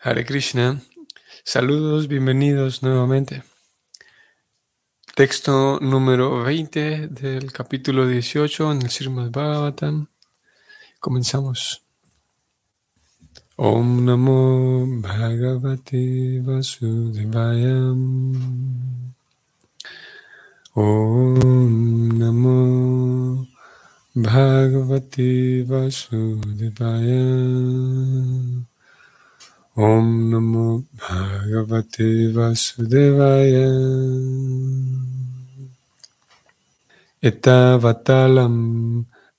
Hare Krishna. Saludos, bienvenidos nuevamente. Texto número 20 del capítulo 18 en el Srimad Bhagavatam. Comenzamos. Om Namo Bhagavate Vasudevayam. Om Namo Bhagavate Vasudevayam. Om Namo Bhagavate Vasudevaya. Etavatalam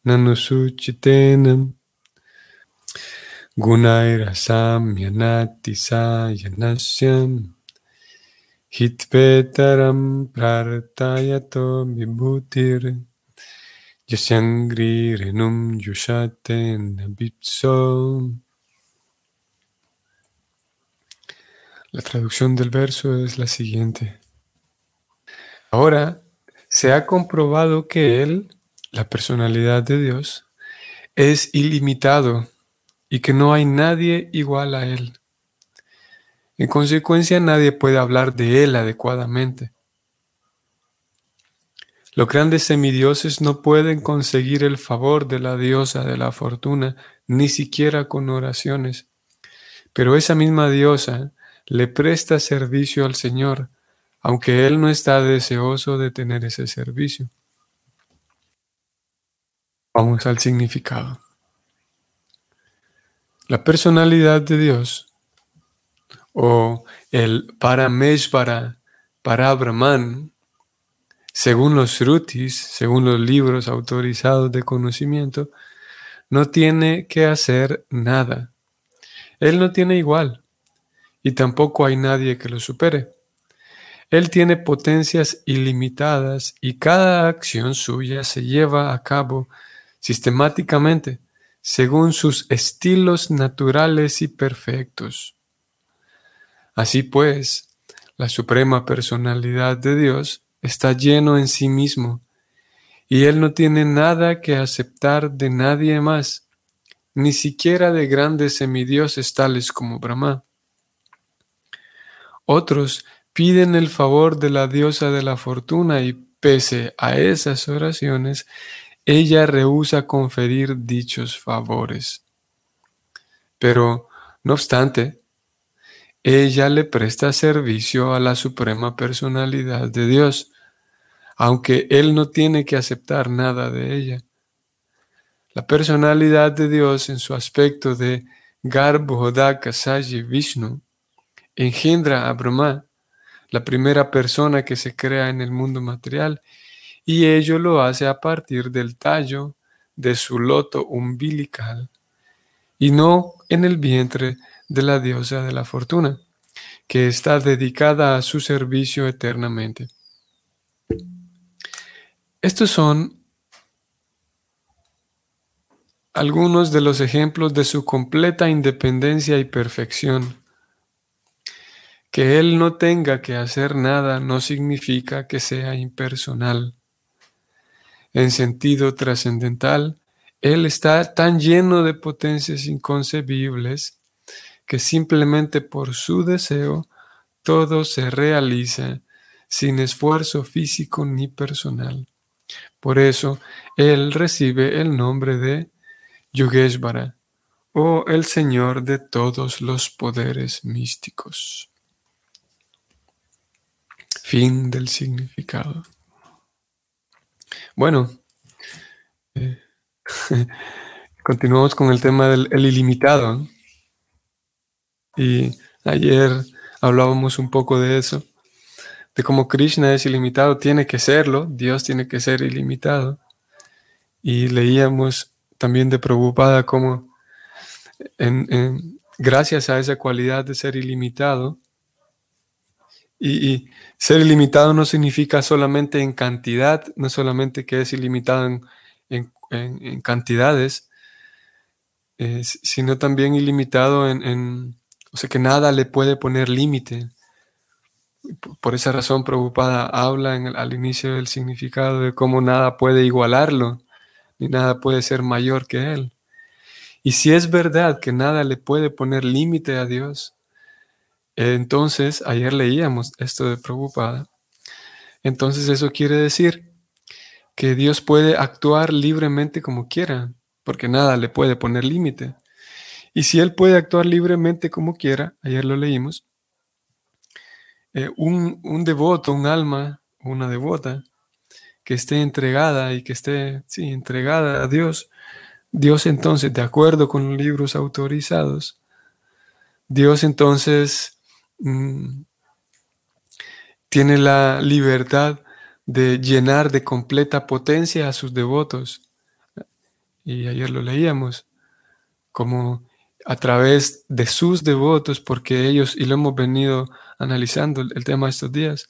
nanusuchitenam gunairasam yanati sayanasyam hitpetaram prartayato vibhutir yasyangri renum yushaten nabitso. La traducción del verso es la siguiente. Ahora se ha comprobado que Él, la personalidad de Dios, es ilimitado y que no hay nadie igual a Él. En consecuencia, nadie puede hablar de Él adecuadamente. Los grandes semidioses no pueden conseguir el favor de la diosa de la fortuna, ni siquiera con oraciones. Pero esa misma diosa le presta servicio al Señor, aunque Él no está deseoso de tener ese servicio. Vamos al significado. La personalidad de Dios o el Parameshvara para Brahman, según los Rutis, según los libros autorizados de conocimiento, no tiene que hacer nada. Él no tiene igual y tampoco hay nadie que lo supere. Él tiene potencias ilimitadas y cada acción suya se lleva a cabo sistemáticamente según sus estilos naturales y perfectos. Así pues, la suprema personalidad de Dios está lleno en sí mismo y Él no tiene nada que aceptar de nadie más, ni siquiera de grandes semidioses tales como Brahma. Otros piden el favor de la diosa de la fortuna y pese a esas oraciones, ella rehúsa conferir dichos favores. Pero, no obstante, ella le presta servicio a la suprema personalidad de Dios, aunque él no tiene que aceptar nada de ella. La personalidad de Dios en su aspecto de Garbhodaka Saji Vishnu engendra a Brahma, la primera persona que se crea en el mundo material, y ello lo hace a partir del tallo de su loto umbilical, y no en el vientre de la diosa de la fortuna, que está dedicada a su servicio eternamente. Estos son algunos de los ejemplos de su completa independencia y perfección que Él no tenga que hacer nada no significa que sea impersonal. En sentido trascendental, Él está tan lleno de potencias inconcebibles que simplemente por su deseo todo se realiza sin esfuerzo físico ni personal. Por eso, Él recibe el nombre de Yogeshvara o el Señor de todos los poderes místicos. Fin del significado. Bueno, eh, continuamos con el tema del ilimitado. Y ayer hablábamos un poco de eso, de cómo Krishna es ilimitado, tiene que serlo, Dios tiene que ser ilimitado. Y leíamos también de Prabhupada cómo gracias a esa cualidad de ser ilimitado, y, ser ilimitado no significa solamente en cantidad, no solamente que es ilimitado en, cantidades, eh, sino también ilimitado en, o sea, que nada le puede poner límite. Por esa razón, Preocupada habla al inicio del significado de cómo nada puede igualarlo, ni nada puede ser mayor que él. Y si es verdad que nada le puede poner límite a Dios, Entonces, ayer leíamos esto de Prabhupada. Entonces eso quiere decir que Dios puede actuar libremente como quiera, porque nada le puede poner límite. Y si Él puede actuar libremente como quiera, ayer lo leímos, eh, un, un, devoto, un alma, una devota, que esté entregada y que esté, sí, entregada a Dios, Dios entonces, de acuerdo con los libros autorizados, Dios entonces mm, tiene la libertad de llenar de completa potencia a sus devotos. Y ayer lo leíamos, como a través de sus devotos, porque ellos, y lo hemos venido analizando el, tema estos días,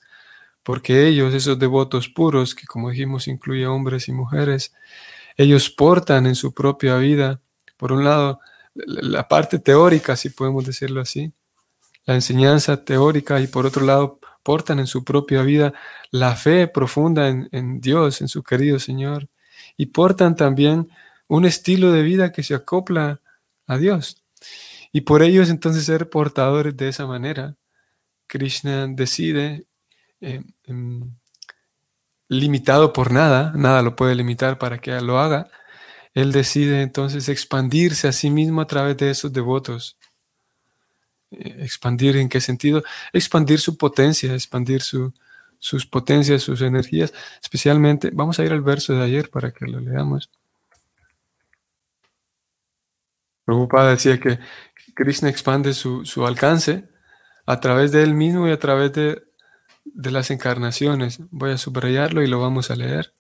porque ellos, esos devotos puros, que como dijimos incluye hombres y mujeres, ellos portan en su propia vida, por un lado, la parte teórica, si podemos decirlo así, la enseñanza teórica, y por otro lado, portan en su propia vida la fe profunda en, Dios, en su querido Señor, y portan también un estilo de vida que se acopla a Dios. Y por ellos entonces ser portadores de esa manera, Krishna decide, eh, em, limitado por nada, nada lo puede limitar para que lo haga, él decide entonces expandirse a sí mismo a través de esos devotos. Eh, expandir en qué sentido? Expandir su potencia, expandir sus potencias, sus energías, especialmente, vamos a ir al verso de ayer para que lo leamos. Prabhupada decía que Krishna expande su, alcance a través de él mismo y a través de, de las encarnaciones. Voy a subrayarlo y lo vamos a leer.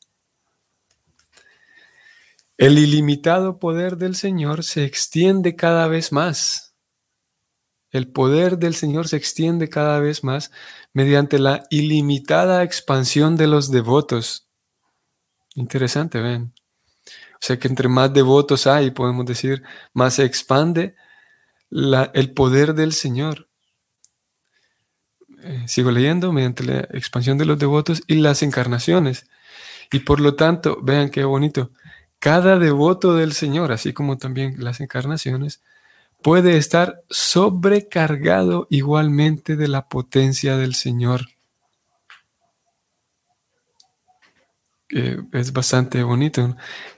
El ilimitado poder del Señor se extiende cada vez más el poder del Señor se extiende cada vez más mediante la ilimitada expansión de los devotos. Interesante, ven. O sea que entre más devotos hay, podemos decir, más se expande el poder del Señor. Eh, sigo leyendo mediante la expansión de los devotos y las encarnaciones. Y por lo tanto, vean qué bonito, cada devoto del Señor, así como también las encarnaciones, puede estar sobrecargado igualmente de la potencia del Señor. es bastante bonito.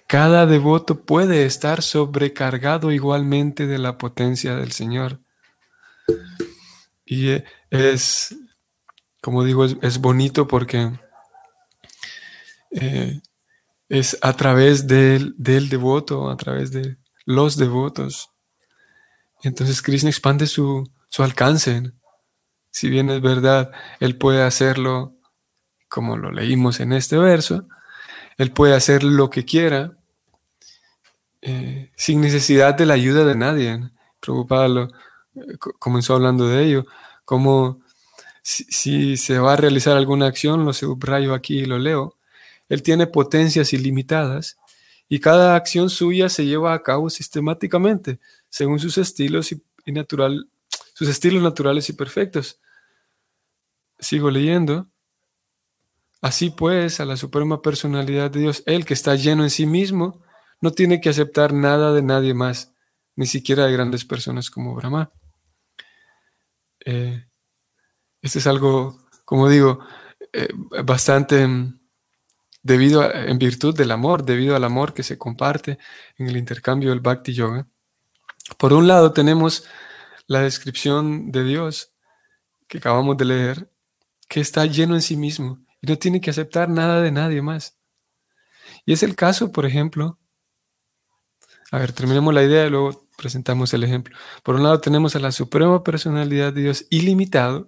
Cada devoto puede estar sobrecargado igualmente de la potencia del Señor. Y es, como digo, es, bonito porque eh, es a través del, del devoto, a través de los devotos, entonces Krishna expande su, alcance. Si bien es verdad, Él puede hacerlo como lo leímos en este verso, Él puede hacer lo que quiera eh, sin necesidad de la ayuda de nadie. Preocupado eh, comenzó hablando de ello, como si, si, se va a realizar alguna acción, lo subrayo aquí y lo leo, Él tiene potencias ilimitadas y cada acción suya se lleva a cabo sistemáticamente según sus estilos y, natural, sus estilos naturales y perfectos. Sigo leyendo. Así pues, a la suprema personalidad de Dios, Él que está lleno en sí mismo, no tiene que aceptar nada de nadie más, ni siquiera de grandes personas como Brahma. Eh, este es algo, como digo, eh, bastante mm, debido en virtud del amor, debido al amor que se comparte en el intercambio del Bhakti Yoga. Por un lado tenemos la descripción de Dios que acabamos de leer, que está lleno en sí mismo y no tiene que aceptar nada de nadie más. Y es el caso, por ejemplo, a ver, terminemos la idea y luego presentamos el ejemplo. Por un lado tenemos a la suprema personalidad de Dios ilimitado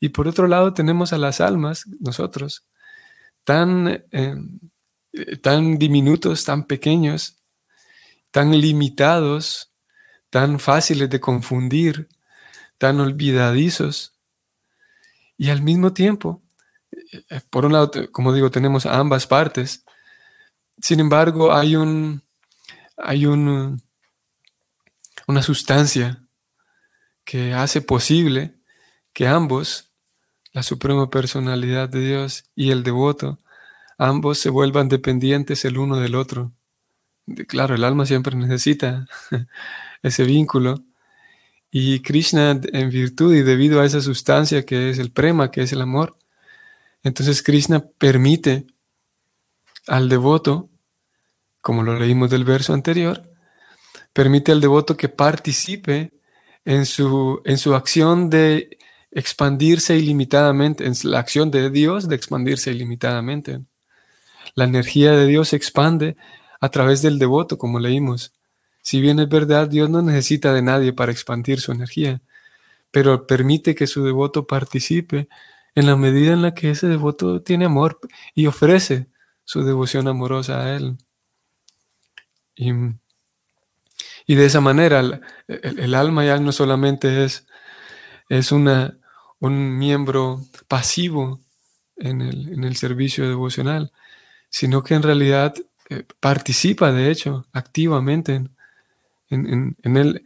y por otro lado tenemos a las almas, nosotros, tan, eh, tan diminutos, tan pequeños, tan limitados tan fáciles de confundir, tan olvidadizos. Y al mismo tiempo, eh, por un lado, como digo, tenemos ambas partes. Sin embargo, hay un hay un, una sustancia que hace posible que ambos, la suprema personalidad de Dios y el devoto, ambos se vuelvan dependientes el uno del otro. Claro, el alma siempre necesita ese vínculo. Y Krishna, en virtud y debido a esa sustancia que es el prema, que es el amor, entonces Krishna permite al devoto, como lo leímos del verso anterior, permite al devoto que participe en su, en su acción de expandirse ilimitadamente, en la acción de Dios de expandirse ilimitadamente. La energía de Dios se expande a través del devoto, como leímos. Si bien es verdad, Dios no necesita de nadie para expandir su energía, pero permite que su devoto participe en la medida en la que ese devoto tiene amor y ofrece su devoción amorosa a Él. Y, de esa manera el, alma ya no solamente es, es una, un miembro pasivo en el, en el servicio devocional, sino que en realidad eh, participa, de hecho, activamente en, en, en, él,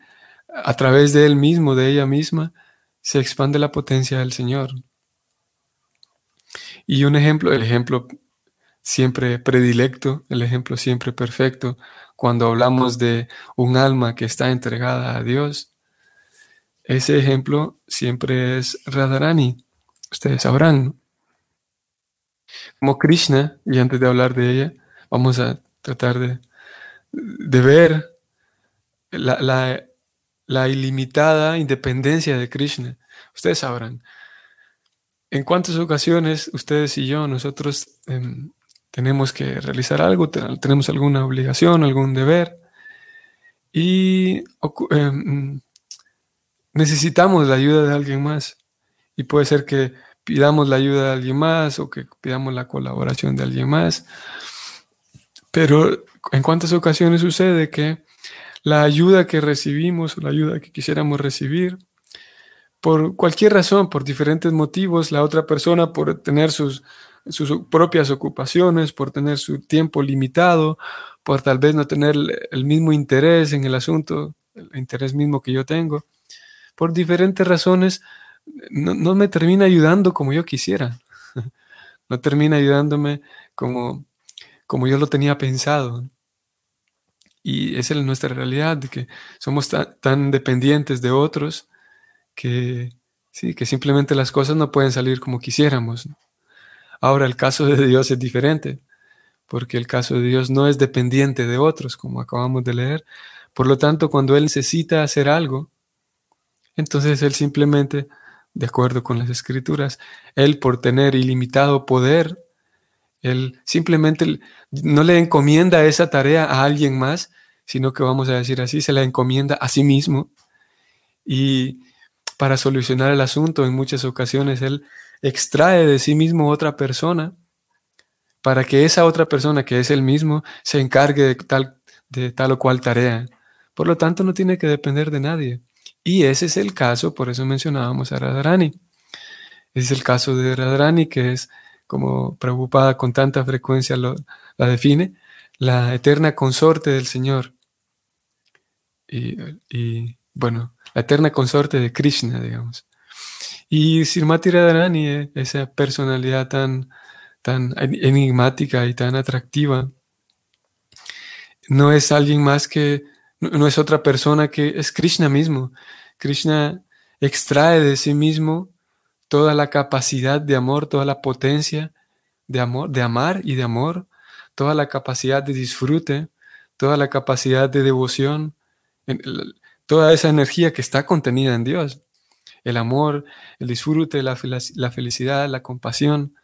a través de él mismo, de ella misma, se expande la potencia del Señor. Y un ejemplo, el ejemplo siempre predilecto, el ejemplo siempre perfecto, cuando hablamos de un alma que está entregada a Dios, ese ejemplo siempre es Radharani. Ustedes sabrán. Como Krishna, y antes de hablar de ella, vamos a tratar de, de ver la, ilimitada independencia de Krishna. Ustedes sabrán. En cuántas ocasiones ustedes y yo, nosotros em, tenemos que realizar algo, tenemos alguna obligación, algún deber, y em, necesitamos la ayuda de alguien más. Y puede ser que pidamos la ayuda de alguien más o que pidamos la colaboración de alguien más. Pero en cuántas ocasiones sucede que la ayuda que recibimos o la ayuda que quisiéramos recibir, por cualquier razón, por diferentes motivos, la otra persona por tener sus, sus propias ocupaciones, por tener su tiempo limitado, por tal vez no tener el mismo interés en el asunto, el interés mismo que yo tengo, por diferentes razones, no, me termina ayudando como yo quisiera. no termina ayudándome como, como yo lo tenía pensado. Y esa es nuestra realidad, que somos tan, dependientes de otros que, sí, que simplemente las cosas no pueden salir como quisiéramos. Ahora, el caso de Dios es diferente, porque el caso de Dios no es dependiente de otros, como acabamos de leer. Por lo tanto, cuando Él necesita hacer algo, entonces Él simplemente, de acuerdo con las escrituras, Él por tener ilimitado poder, Él simplemente no le encomienda esa tarea a alguien más, sino que vamos a decir así, se la encomienda a sí mismo. Y para solucionar el asunto, en muchas ocasiones Él extrae de sí mismo otra persona para que esa otra persona, que es Él mismo, se encargue de tal, de tal o cual tarea. Por lo tanto, no tiene que depender de nadie. Y ese es el caso, por eso mencionábamos a Radharani. Ese es el caso de Radharani, que es, como preocupada con tanta frecuencia la define, la eterna consorte del Señor. Y, bueno, la eterna consorte de Krishna, digamos. Y Srimati Radharani, eh, esa personalidad tan, tan enigmática y tan atractiva, no es alguien más que no, es otra persona que es Krishna mismo. Krishna extrae de sí mismo toda la capacidad de amor, toda la potencia de amor, de amar y de amor, toda la capacidad de disfrute, toda la capacidad de devoción, toda esa energía que está contenida en Dios. El amor, el disfrute, la, felicidad, la compasión,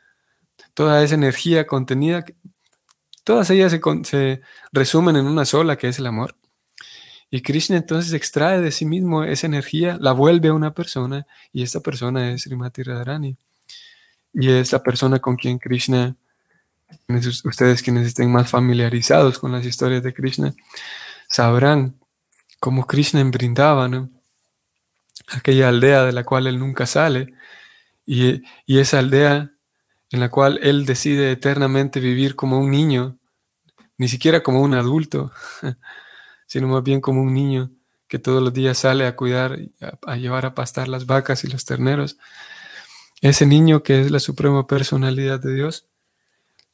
toda esa energía contenida, todas ellas se, se resumen en una sola, que es el amor. Y Krishna entonces extrae de sí mismo esa energía, la vuelve a una persona y esta persona es Srimati Radharani. Y es la persona con quien Krishna, ustedes quienes estén más familiarizados con las historias de Krishna, sabrán cómo Krishna en Brindavan, aquella aldea de la cual él nunca sale, y, y esa aldea en la cual él decide eternamente vivir como un niño, ni siquiera como un adulto. sino más bien como un niño que todos los días sale a cuidar, a, llevar a pastar las vacas y los terneros. Ese niño que es la suprema personalidad de Dios,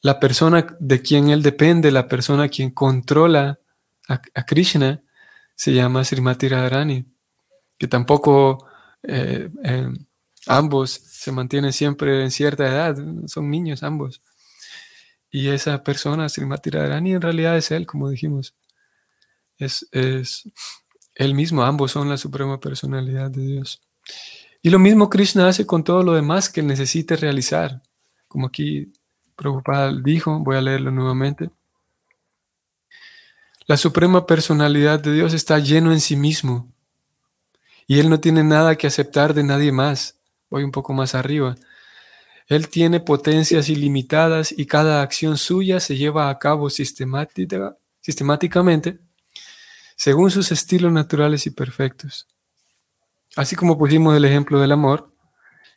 la persona de quien él depende, la persona quien controla a, Krishna, se llama Srimati Radharani. que tampoco eh, eh, ambos se mantienen siempre en cierta edad, son niños ambos. Y esa persona, Srimati Radharani, en realidad es él, como dijimos. Es, es él mismo, ambos son la suprema personalidad de Dios. Y lo mismo Krishna hace con todo lo demás que necesite realizar. Como aquí Prabhupada dijo, voy a leerlo nuevamente. La suprema personalidad de Dios está lleno en sí mismo y Él no tiene nada que aceptar de nadie más. Voy un poco más arriba. Él tiene potencias ilimitadas y cada acción suya se lleva a cabo sistemática, sistemáticamente según sus estilos naturales y perfectos. Así como pusimos el ejemplo del amor,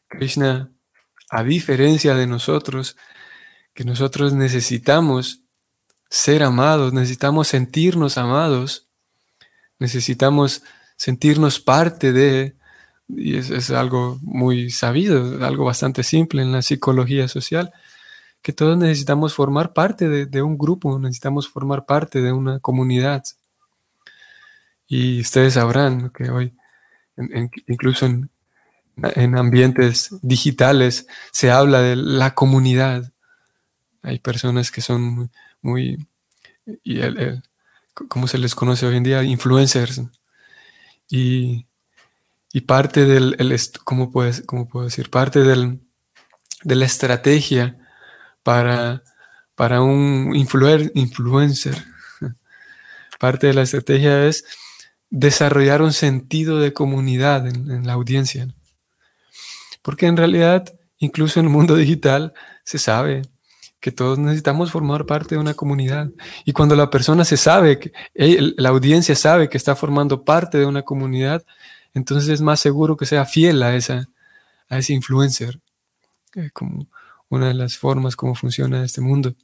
Krishna, a diferencia de nosotros, que nosotros necesitamos ser amados, necesitamos sentirnos amados, necesitamos sentirnos parte de, y es, algo muy sabido, algo bastante simple en la psicología social, que todos necesitamos formar parte de, de un grupo, necesitamos formar parte de una comunidad. Y ustedes sabrán que hoy, incluso en, en, ambientes digitales, se habla de la comunidad. Hay personas que son muy, y el, ¿cómo se les conoce hoy en día? Influencers. Y, y parte del, el, ¿cómo, puedes, ¿cómo puedo decir? Parte del, de la estrategia para, para un influer, influencer. Parte de la estrategia es desarrollar un sentido de comunidad en, la audiencia. Porque en realidad, incluso en el mundo digital, se sabe que todos necesitamos formar parte de una comunidad. Y cuando la persona se sabe, que la audiencia sabe que está formando parte de una comunidad, entonces es más seguro que sea fiel a, esa, a ese influencer, como una de las formas como funciona este mundo,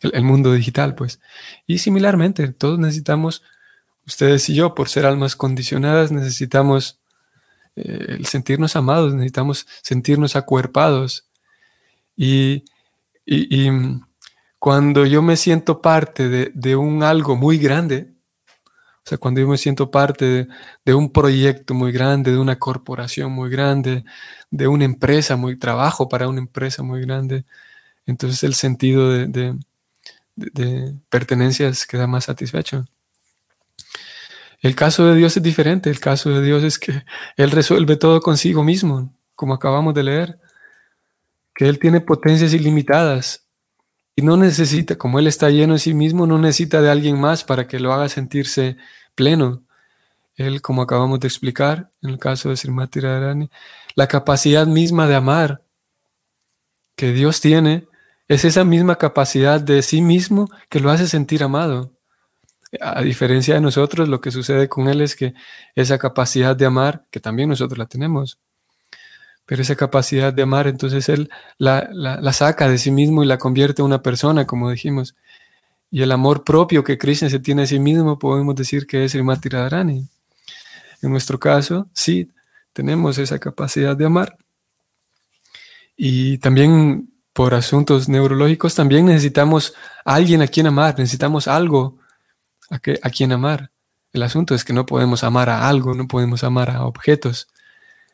el, el mundo digital, pues. Y similarmente, todos necesitamos ustedes y yo, por ser almas condicionadas, necesitamos eh, sentirnos amados, necesitamos sentirnos acuerpados. Y, cuando yo me siento parte de, un algo muy grande, o sea, cuando yo me siento parte de, de, un proyecto muy grande, de una corporación muy grande, de una empresa muy, trabajo para una empresa muy grande, entonces el sentido de, de pertenencia queda más satisfecho. El caso de Dios es diferente. El caso de Dios es que Él resuelve todo consigo mismo, como acabamos de leer. Que Él tiene potencias ilimitadas y no necesita, como Él está lleno en sí mismo, no necesita de alguien más para que lo haga sentirse pleno. Él, como acabamos de explicar en el caso de Srimati Radharani, la capacidad misma de amar que Dios tiene es esa misma capacidad de sí mismo que lo hace sentir amado. A diferencia de nosotros, lo que sucede con Él es que esa capacidad de amar, que también nosotros la tenemos, pero esa capacidad de amar, entonces Él la, saca de sí mismo y la convierte en una persona, como dijimos. Y el amor propio que Krishna se tiene a sí mismo, podemos decir que es el Radharani. En nuestro caso, sí, tenemos esa capacidad de amar. Y también por asuntos neurológicos, también necesitamos a alguien a quien amar, necesitamos algo a, a quién amar. El asunto es que no podemos amar a algo, no podemos amar a objetos.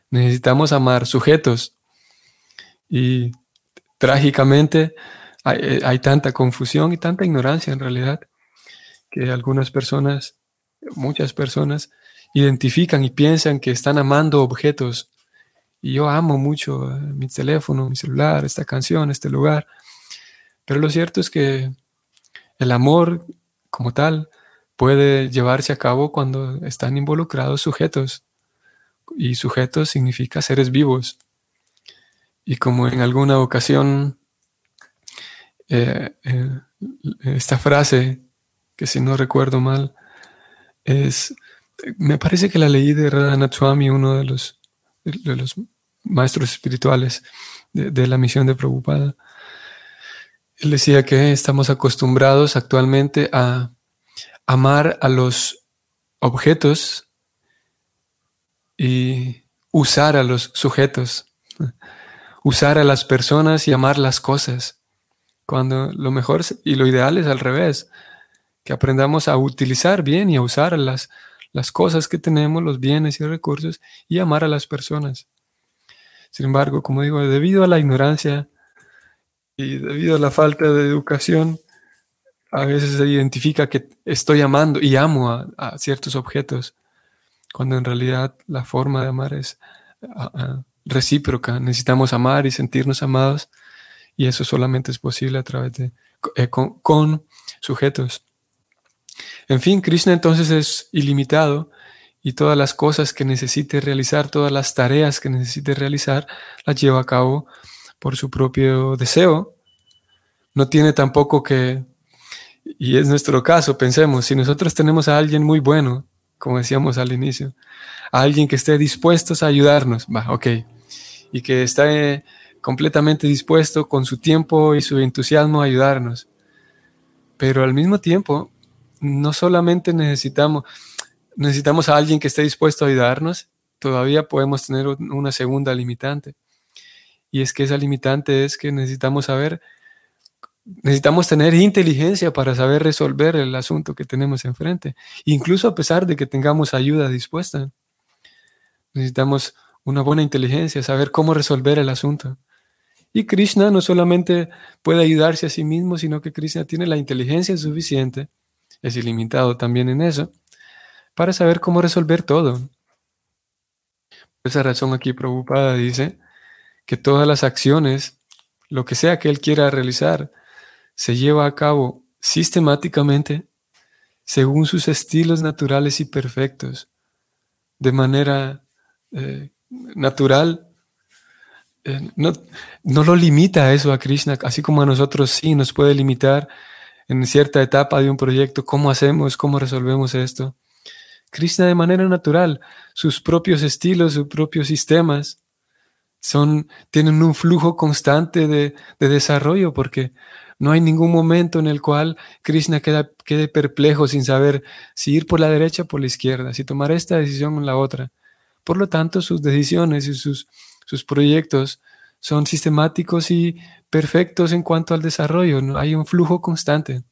Necesitamos amar sujetos. Y trágicamente hay, eh, hay, tanta confusión y tanta ignorancia en realidad que algunas personas, muchas personas, identifican y piensan que están amando objetos. Y yo amo mucho eh, mi teléfono, mi celular, esta canción, este lugar. Pero lo cierto es que el amor como tal puede llevarse a cabo cuando están involucrados sujetos. Y sujetos significa seres vivos. Y como en alguna ocasión, eh, eh, esta frase, que si no recuerdo mal, es, me parece que la leí de Radhanathwami, uno de los, de los maestros espirituales de, de la misión de Prabhupada. Él decía que estamos acostumbrados actualmente a amar a los objetos y usar a los sujetos, usar a las personas y amar las cosas, cuando lo mejor y lo ideal es al revés, que aprendamos a utilizar bien y a usar las, las cosas que tenemos, los bienes y recursos, y amar a las personas. Sin embargo, como digo, debido a la ignorancia y debido a la falta de educación, a veces se identifica que estoy amando y amo a, ciertos objetos, cuando en realidad la forma de amar es recíproca. Necesitamos amar y sentirnos amados, y eso solamente es posible a través de eh, con sujetos. En fin, Krishna entonces es ilimitado y todas las cosas que necesite realizar, todas las tareas que necesite realizar, las lleva a cabo por su propio deseo. No tiene tampoco que, y es nuestro caso, pensemos, si nosotros tenemos a alguien muy bueno, como decíamos al inicio, a alguien que esté dispuesto a ayudarnos, va, ok, y que esté completamente dispuesto con su tiempo y su entusiasmo a ayudarnos. Pero al mismo tiempo, no solamente necesitamos, necesitamos a alguien que esté dispuesto a ayudarnos, todavía podemos tener una segunda limitante. Y es que esa limitante es que necesitamos saber, necesitamos tener inteligencia para saber resolver el asunto que tenemos enfrente, incluso a pesar de que tengamos ayuda dispuesta. Necesitamos una buena inteligencia, saber cómo resolver el asunto. Y Krishna no solamente puede ayudarse a sí mismo, sino que Krishna tiene la inteligencia suficiente es ilimitado también en eso, para saber cómo resolver todo. Por esa razón aquí preocupada dice que todas las acciones, lo que sea que él quiera realizar, se lleva a cabo sistemáticamente según sus estilos naturales y perfectos, de manera eh, natural. Eh, no, no lo limita eso a Krishna, así como a nosotros sí nos puede limitar en cierta etapa de un proyecto, cómo hacemos, cómo resolvemos esto. Krishna de manera natural, sus propios estilos, sus propios sistemas, son, tienen un flujo constante de, desarrollo porque no hay ningún momento en el cual Krishna queda, quede perplejo sin saber si ir por la derecha o por la izquierda, si tomar esta decisión o la otra. Por lo tanto, sus decisiones y sus, sus proyectos son sistemáticos y perfectos en cuanto al desarrollo, ¿no? hay un flujo constante.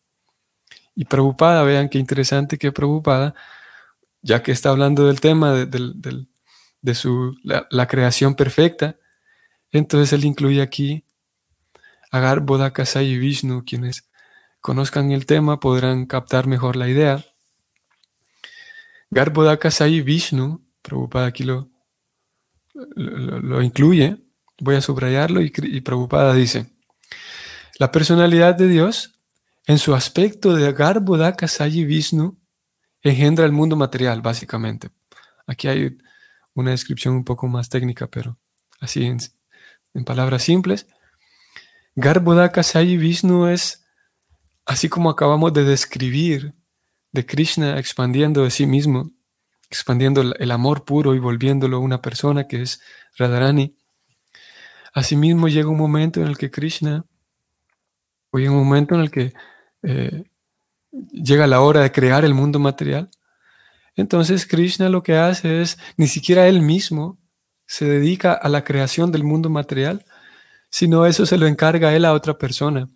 Y preocupada, vean qué interesante que preocupada, ya que está hablando del tema de, su, la, creación perfecta, entonces él incluye aquí a Garbhodakasai y Vishnu, quienes conozcan el tema podrán captar mejor la idea. Garbhodakasai Vishnu, preocupada aquí lo, lo, incluye, voy a subrayarlo y, y preocupada dice, la personalidad de Dios, en su aspecto de Garbhodaka Sayi Vishnu, engendra el mundo material, básicamente. Aquí hay una descripción un poco más técnica, pero así en, palabras simples. Garbhodaka Sayi Vishnu es, así como acabamos de describir, de Krishna expandiendo de sí mismo, expandiendo el amor puro y volviéndolo una persona que es Radharani. Asimismo llega un momento en el que Krishna Hoy un momento en el que eh, llega la hora de crear el mundo material. Entonces Krishna lo que hace es, ni siquiera él mismo se dedica a la creación del mundo material, sino eso se lo encarga él a otra persona.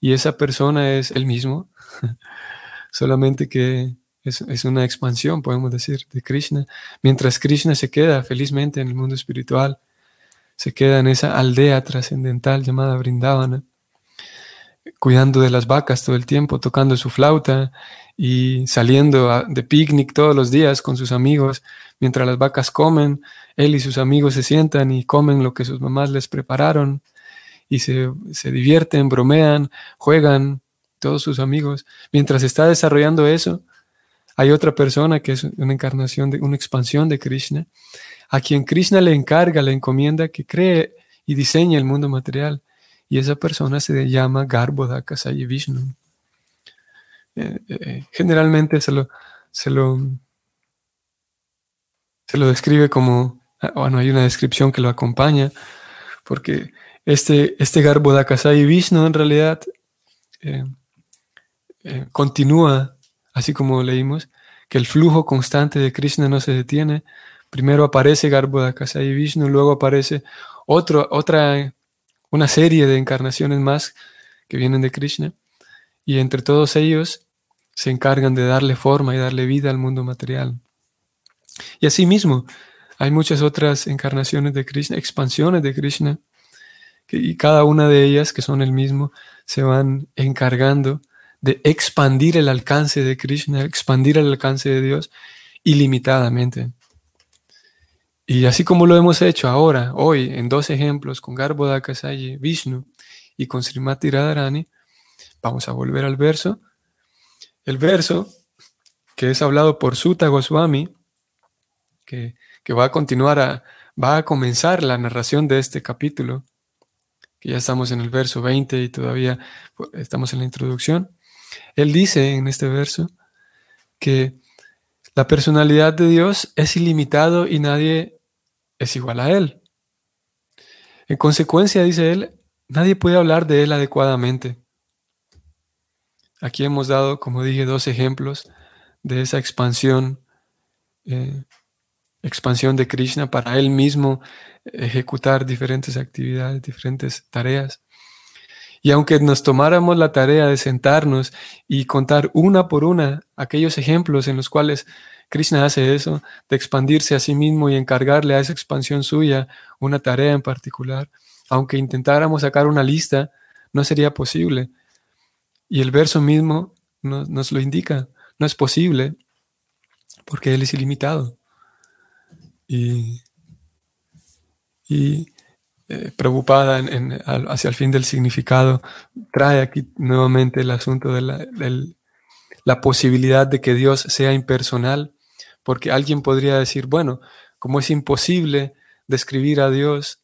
Y esa persona es él mismo, solamente que es, es, una expansión, podemos decir, de Krishna. Mientras Krishna se queda felizmente en el mundo espiritual, se queda en esa aldea trascendental llamada Vrindavana cuidando de las vacas todo el tiempo, tocando su flauta y saliendo de picnic todos los días con sus amigos. Mientras las vacas comen, él y sus amigos se sientan y comen lo que sus mamás les prepararon y se, se divierten, bromean, juegan, todos sus amigos. Mientras está desarrollando eso, hay otra persona que es una encarnación, de, una expansión de Krishna, a quien Krishna le encarga, le encomienda que cree y diseñe el mundo material y esa persona se llama Garbhodaka Sayi Vishnu. Eh, eh, generalmente se lo, se lo, se lo describe como, ah, bueno, hay una descripción que lo acompaña, porque este, este Garbhodaka Sayi Vishnu en realidad eh, continúa, así como leímos, que el flujo constante de Krishna no se detiene. Primero aparece Garbhodaka Sayi Vishnu, luego aparece otro, otra una serie de encarnaciones más que vienen de Krishna, y entre todos ellos se encargan de darle forma y darle vida al mundo material. Y asimismo, hay muchas otras encarnaciones de Krishna, expansiones de Krishna, y cada una de ellas, que son el mismo, se van encargando de expandir el alcance de Krishna, expandir el alcance de Dios ilimitadamente. Y así como lo hemos hecho ahora, hoy, en dos ejemplos, con Garbhodakasayi, Vishnu y con Srimati Radharani, vamos a volver al verso. El verso que es hablado por Sutta Goswami, que, va a continuar, a, va a comenzar la narración de este capítulo, que ya estamos en el verso 20 y todavía pues, estamos en la introducción. Él dice en este verso que la personalidad de Dios es ilimitado y nadie es igual a Él. En consecuencia, dice él, nadie puede hablar de Él adecuadamente. Aquí hemos dado, como dije, dos ejemplos de esa expansión, eh, expansión de Krishna para Él mismo ejecutar diferentes actividades, diferentes tareas. Y aunque nos tomáramos la tarea de sentarnos y contar una por una aquellos ejemplos en los cuales Krishna hace eso, de expandirse a sí mismo y encargarle a esa expansión suya una tarea en particular, aunque intentáramos sacar una lista, no sería posible. Y el verso mismo nos, lo indica, no es posible, porque Él es ilimitado. Y, eh, preocupada hacia el fin del significado, trae aquí nuevamente el asunto de la, la posibilidad de que Dios sea impersonal, porque alguien podría decir, bueno, como es imposible describir a Dios,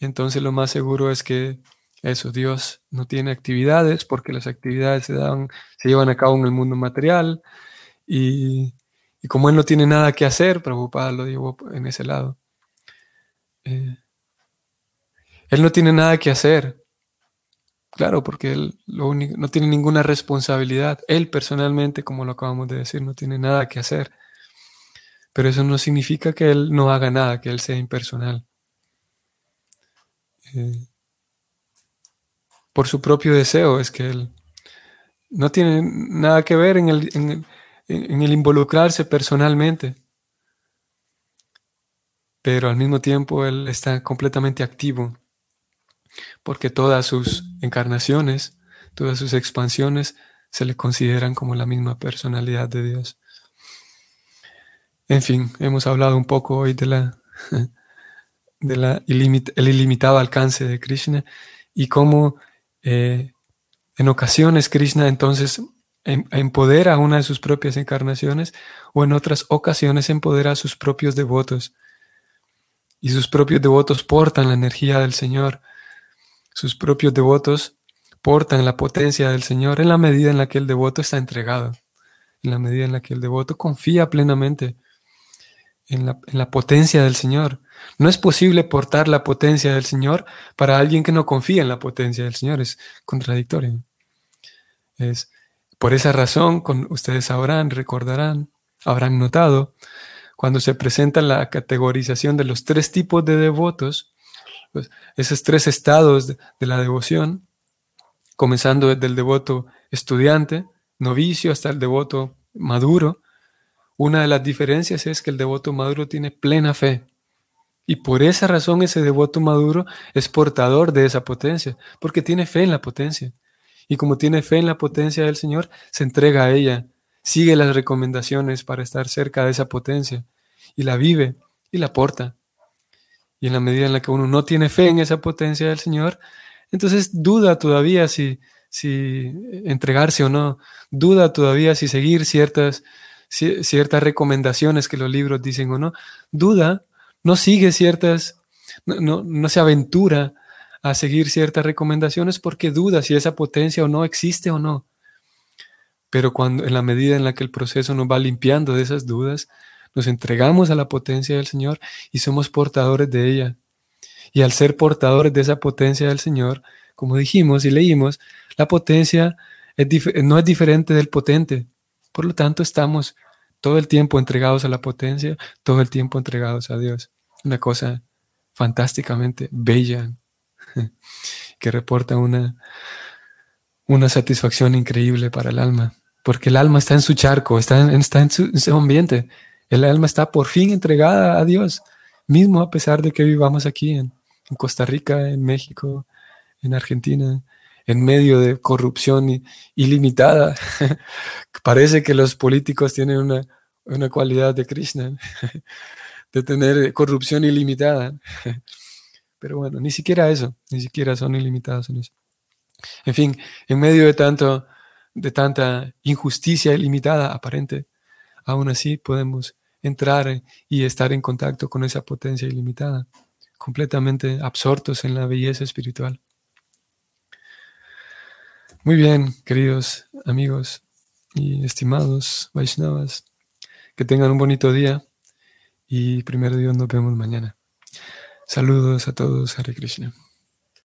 entonces lo más seguro es que eso, Dios no tiene actividades, porque las actividades se, dan, se llevan a cabo en el mundo material, y, como Él no tiene nada que hacer, preocupada lo digo en ese lado. Eh, él no tiene nada que hacer. Claro, porque él lo no tiene ninguna responsabilidad. Él personalmente, como lo acabamos de decir, no tiene nada que hacer. Pero eso no significa que él no haga nada, que él sea impersonal. Eh, por su propio deseo es que él no tiene nada que ver en el, en el involucrarse personalmente. Pero al mismo tiempo él está completamente activo porque todas sus encarnaciones, todas sus expansiones se le consideran como la misma personalidad de Dios. En fin, hemos hablado un poco hoy de la, de la el ilimitado alcance de Krishna y cómo eh, en ocasiones Krishna entonces em, empodera una de sus propias encarnaciones o en otras ocasiones empodera a sus propios devotos. Y sus propios devotos portan la energía del Señor sus propios devotos portan la potencia del Señor en la medida en la que el devoto está entregado, en la medida en la que el devoto confía plenamente en la, potencia del Señor. No es posible portar la potencia del Señor para alguien que no confía en la potencia del Señor, es contradictorio. Es por esa razón, con, ustedes sabrán, recordarán, habrán notado, cuando se presenta la categorización de los tres tipos de devotos, pues, esos tres estados de, la devoción, comenzando desde el devoto estudiante, novicio, hasta el devoto maduro. Una de las diferencias es que el devoto maduro tiene plena fe. Y por esa razón ese devoto maduro es portador de esa potencia, porque tiene fe en la potencia. Y como tiene fe en la potencia del Señor, se entrega a ella, sigue las recomendaciones para estar cerca de esa potencia, y la vive y la porta. Y en la medida en la que uno no tiene fe en esa potencia del Señor, entonces duda todavía si, si entregarse o no, duda todavía si seguir ciertas, ciertas recomendaciones que los libros dicen o no, duda, no sigue ciertas, no, no se aventura a seguir ciertas recomendaciones porque duda si esa potencia o no existe o no. Pero cuando en la medida en la que el proceso nos va limpiando de esas dudas, nos entregamos a la potencia del Señor y somos portadores de ella. Y al ser portadores de esa potencia del Señor, como dijimos y leímos, la potencia no es diferente del potente. Por lo tanto, estamos todo el tiempo entregados a la potencia, todo el tiempo entregados a Dios. Una cosa fantásticamente bella que reporta una, una satisfacción increíble para el alma, porque el alma está en su charco, está en, está en su ambiente, El alma está por fin entregada a Dios, mismo a pesar de que vivamos aquí en, Costa Rica, en México, en Argentina, en medio de corrupción ilimitada. Parece que los políticos tienen una, una cualidad de Krishna, de tener corrupción ilimitada. Pero bueno, ni siquiera eso, ni siquiera son ilimitados en eso. En fin, en medio de tanto, de tanta injusticia ilimitada aparente, aún así podemos entrar y estar en contacto con esa potencia ilimitada, completamente absortos en la belleza espiritual. Muy bien, queridos amigos y estimados Vaishnavas, que tengan un bonito día y primero Dios nos vemos mañana. Saludos a todos, Hare Krishna.